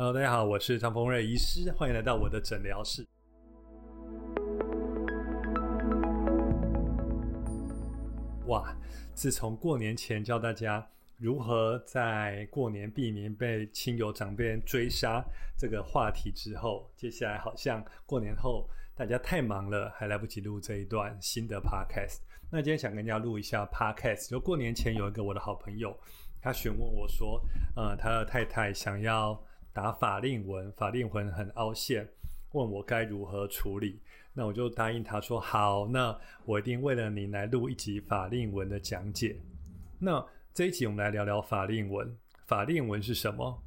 Hello，大家好，我是张丰瑞医师，欢迎来到我的诊疗室。哇，自从过年前教大家如何在过年避免被亲友长辈追杀这个话题之后，接下来好像过年后大家太忙了，还来不及录这一段新的 podcast。那今天想跟大家录一下 podcast，就过年前有一个我的好朋友，他询问我说，呃，他的太太想要打法令纹，法令纹很凹陷。问我该如何处理，那我就答应他说好，那我一定为了你来录一集法令纹的讲解。那这一集我们来聊聊法令纹。法令纹是什么？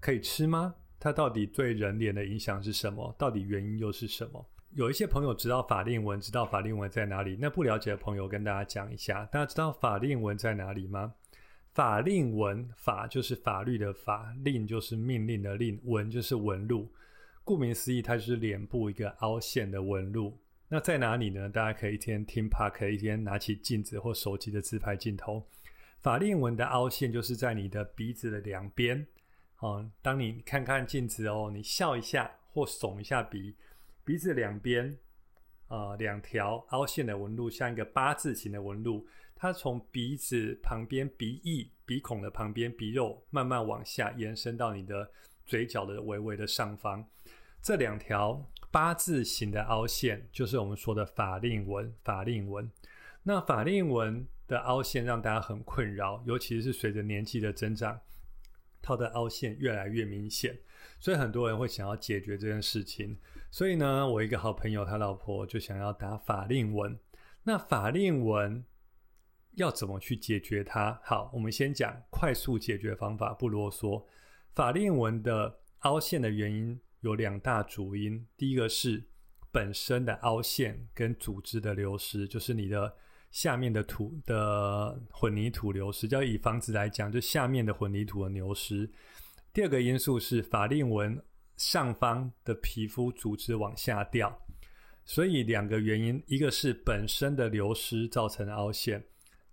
可以吃吗？它到底对人脸的影响是什么？到底原因又是什么？有一些朋友知道法令纹，知道法令纹在哪里。那不了解的朋友跟大家讲一下，大家知道法令纹在哪里吗？法令纹，法就是法律的法，令就是命令的令，纹就是纹路。顾名思义，它就是脸部一个凹陷的纹路。那在哪里呢？大家可以一天听 Park，一天拿起镜子或手机的自拍镜头。法令纹的凹陷就是在你的鼻子的两边。哦，当你看看镜子哦，你笑一下或耸一下鼻，鼻子两边，呃，两条凹陷的纹路像一个八字形的纹路，它从鼻子旁边鼻翼、鼻孔的旁边鼻肉慢慢往下延伸到你的。嘴角的微微的上方，这两条八字形的凹陷，就是我们说的法令纹。法令纹，那法令纹的凹陷让大家很困扰，尤其是随着年纪的增长，它的凹陷越来越明显，所以很多人会想要解决这件事情。所以呢，我一个好朋友，他老婆就想要打法令纹。那法令纹要怎么去解决它？好，我们先讲快速解决方法，不啰嗦。法令纹的凹陷的原因有两大主因，第一个是本身的凹陷跟组织的流失，就是你的下面的土的混凝土流失，叫以房子来讲，就下面的混凝土的流失。第二个因素是法令纹上方的皮肤组织往下掉，所以两个原因，一个是本身的流失造成凹陷，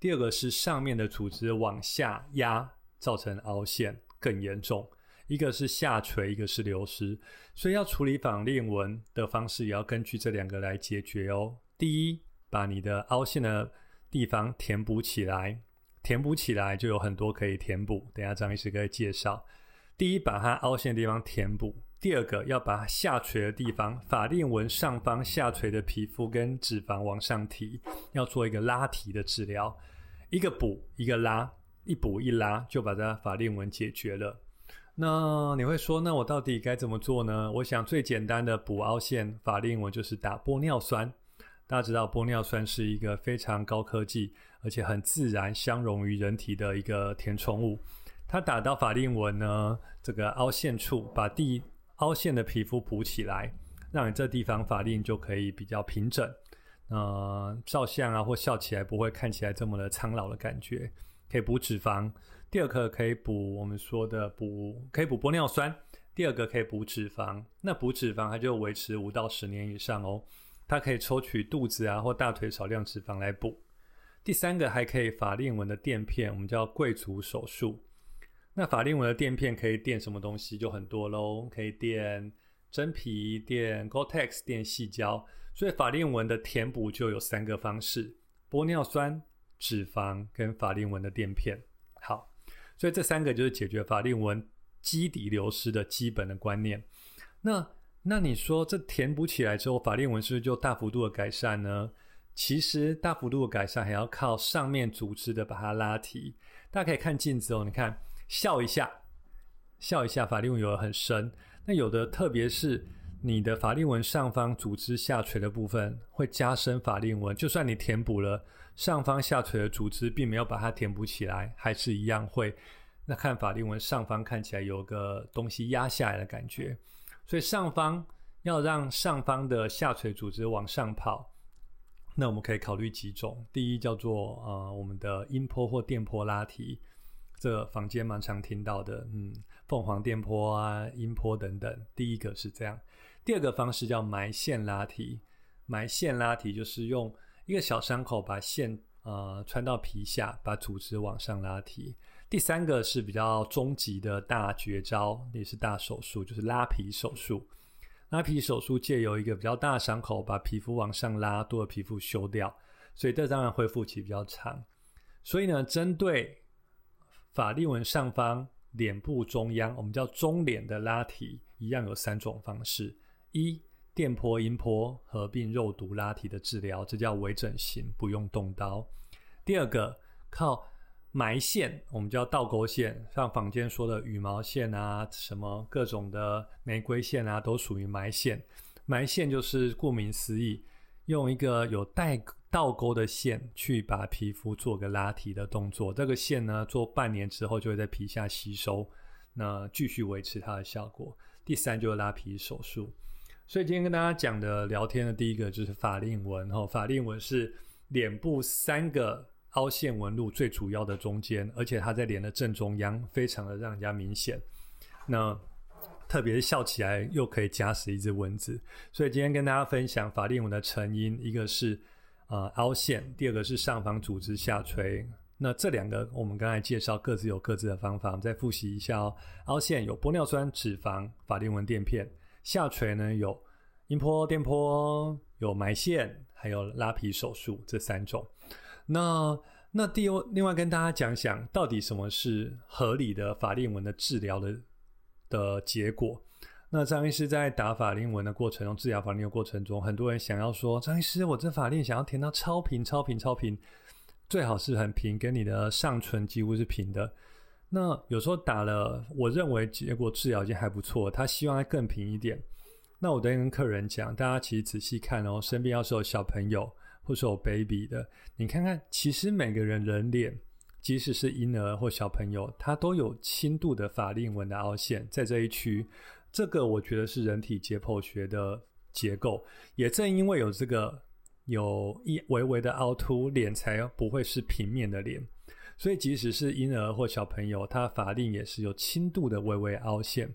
第二个是上面的组织往下压造成凹陷。更严重，一个是下垂，一个是流失，所以要处理法令纹的方式，也要根据这两个来解决哦。第一，把你的凹陷的地方填补起来，填补起来就有很多可以填补。等下张医师可以介绍。第一，把它凹陷的地方填补；第二个，要把下垂的地方，法令纹上方下垂的皮肤跟脂肪往上提，要做一个拉提的治疗，一个补，一个拉。一补一拉就把它法令纹解决了。那你会说，那我到底该怎么做呢？我想最简单的补凹陷法令纹就是打玻尿酸。大家知道玻尿酸是一个非常高科技，而且很自然相融于人体的一个填充物。它打到法令纹呢，这个凹陷处，把地凹陷的皮肤补起来，让你这地方法令就可以比较平整。呃，照相啊或笑起来不会看起来这么的苍老的感觉。可以补脂肪，第二个可以补我们说的补，可以补玻尿酸。第二个可以补脂肪，那补脂肪它就维持五到十年以上哦。它可以抽取肚子啊或大腿少量脂肪来补。第三个还可以法令纹的垫片，我们叫贵族手术。那法令纹的垫片可以垫什么东西就很多喽，可以垫真皮、垫 Gore-Tex、垫细胶。所以法令纹的填补就有三个方式：玻尿酸。脂肪跟法令纹的垫片，好，所以这三个就是解决法令纹基底流失的基本的观念。那那你说这填补起来之后，法令纹是不是就大幅度的改善呢？其实大幅度的改善还要靠上面组织的把它拉提。大家可以看镜子哦，你看笑一下，笑一下，法令纹有的很深。那有的特别是。你的法令纹上方组织下垂的部分会加深法令纹，就算你填补了上方下垂的组织，并没有把它填补起来，还是一样会。那看法令纹上方看起来有个东西压下来的感觉，所以上方要让上方的下垂组织往上跑，那我们可以考虑几种。第一叫做呃我们的音波或电波拉提，这房间蛮常听到的，嗯，凤凰电波啊、音波等等。第一个是这样。第二个方式叫埋线拉提，埋线拉提就是用一个小伤口把线呃穿到皮下，把组织往上拉提。第三个是比较终极的大绝招，也是大手术，就是拉皮手术。拉皮手术借由一个比较大伤口，把皮肤往上拉，多的皮肤修掉，所以这当然恢复期比较长。所以呢，针对法令纹上方脸部中央，我们叫中脸的拉提，一样有三种方式：一、电波、音波合并肉毒拉提的治疗，这叫微整形，不用动刀；第二个靠。埋线，我们叫倒钩线，像坊间说的羽毛线啊，什么各种的玫瑰线啊，都属于埋线。埋线就是顾名思义，用一个有带倒钩的线去把皮肤做个拉提的动作。这个线呢，做半年之后就会在皮下吸收，那继续维持它的效果。第三就是拉皮手术。所以今天跟大家讲的聊天的第一个就是法令纹，哈，法令纹是脸部三个。凹陷纹路最主要的中间，而且它在脸的正中央，非常的让人家明显。那特别是笑起来又可以夹死一只蚊子，所以今天跟大家分享法令纹的成因，一个是呃凹陷，第二个是上方组织下垂。那这两个我们刚才介绍各自有各自的方法，我们再复习一下哦。凹陷有玻尿酸、脂肪、法令纹垫片；下垂呢有音波、电波、有埋线，还有拉皮手术这三种。那那第二，另外跟大家讲讲，到底什么是合理的法令纹的治疗的的结果？那张医师在打法令纹的过程中，治疗法令的过程中，很多人想要说，张医师，我这法令想要填到超平、超平、超平，最好是很平，跟你的上唇几乎是平的。那有时候打了，我认为结果治疗已经还不错，他希望它更平一点。那我都跟客人讲，大家其实仔细看哦，身边要是有小朋友。或是有 baby 的，你看看，其实每个人人脸，即使是婴儿或小朋友，他都有轻度的法令纹的凹陷在这一区。这个我觉得是人体解剖学的结构。也正因为有这个有一微微的凹凸，脸才不会是平面的脸。所以即使是婴儿或小朋友，他法令也是有轻度的微微凹陷。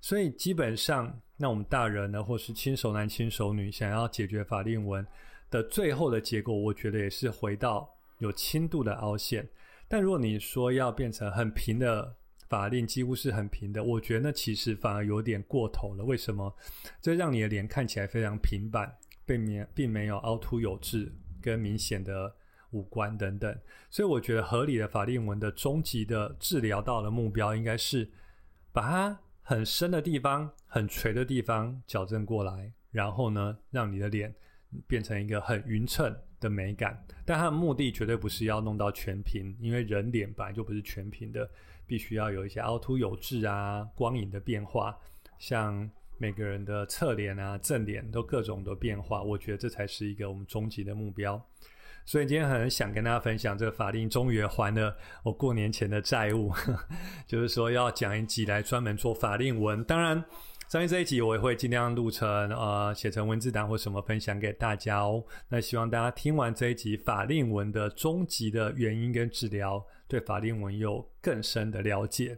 所以基本上，那我们大人呢，或是轻熟男轻熟女，想要解决法令纹。的最后的结果，我觉得也是回到有轻度的凹陷。但如果你说要变成很平的法令，几乎是很平的，我觉得那其实反而有点过头了。为什么？这让你的脸看起来非常平板，背面并没有凹凸有致跟明显的五官等等。所以我觉得合理的法令纹的终极的治疗到的目标，应该是把它很深的地方、很垂的地方矫正过来，然后呢，让你的脸。变成一个很匀称的美感，但它的目的绝对不是要弄到全屏，因为人脸本来就不是全屏的，必须要有一些凹凸有致啊、光影的变化，像每个人的侧脸啊、正脸都各种的变化，我觉得这才是一个我们终极的目标。所以今天很想跟大家分享，这个法令终于还了我过年前的债务，就是说要讲一集来专门做法令纹，当然。上面这一集我也会尽量录成呃写成文字档或什么分享给大家哦。那希望大家听完这一集法令纹的终极的原因跟治疗，对法令纹有更深的了解。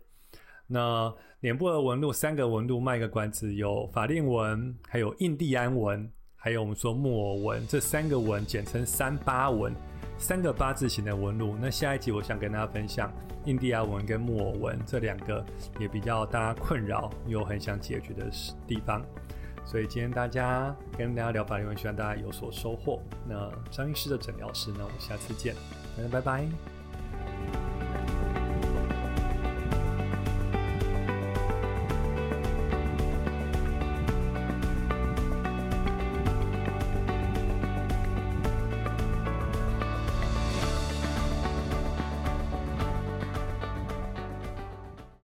那脸部的纹路三个纹路卖个关子，有法令纹，还有印第安纹，还有我们说木偶纹，这三个纹简称三八纹。三个八字形的纹路，那下一集我想跟大家分享印第安纹跟木偶纹这两个也比较大家困扰又很想解决的地方，所以今天大家跟大家聊法令纹，希望大家有所收获。那张医师的诊疗室呢，我们下次见，大家拜拜。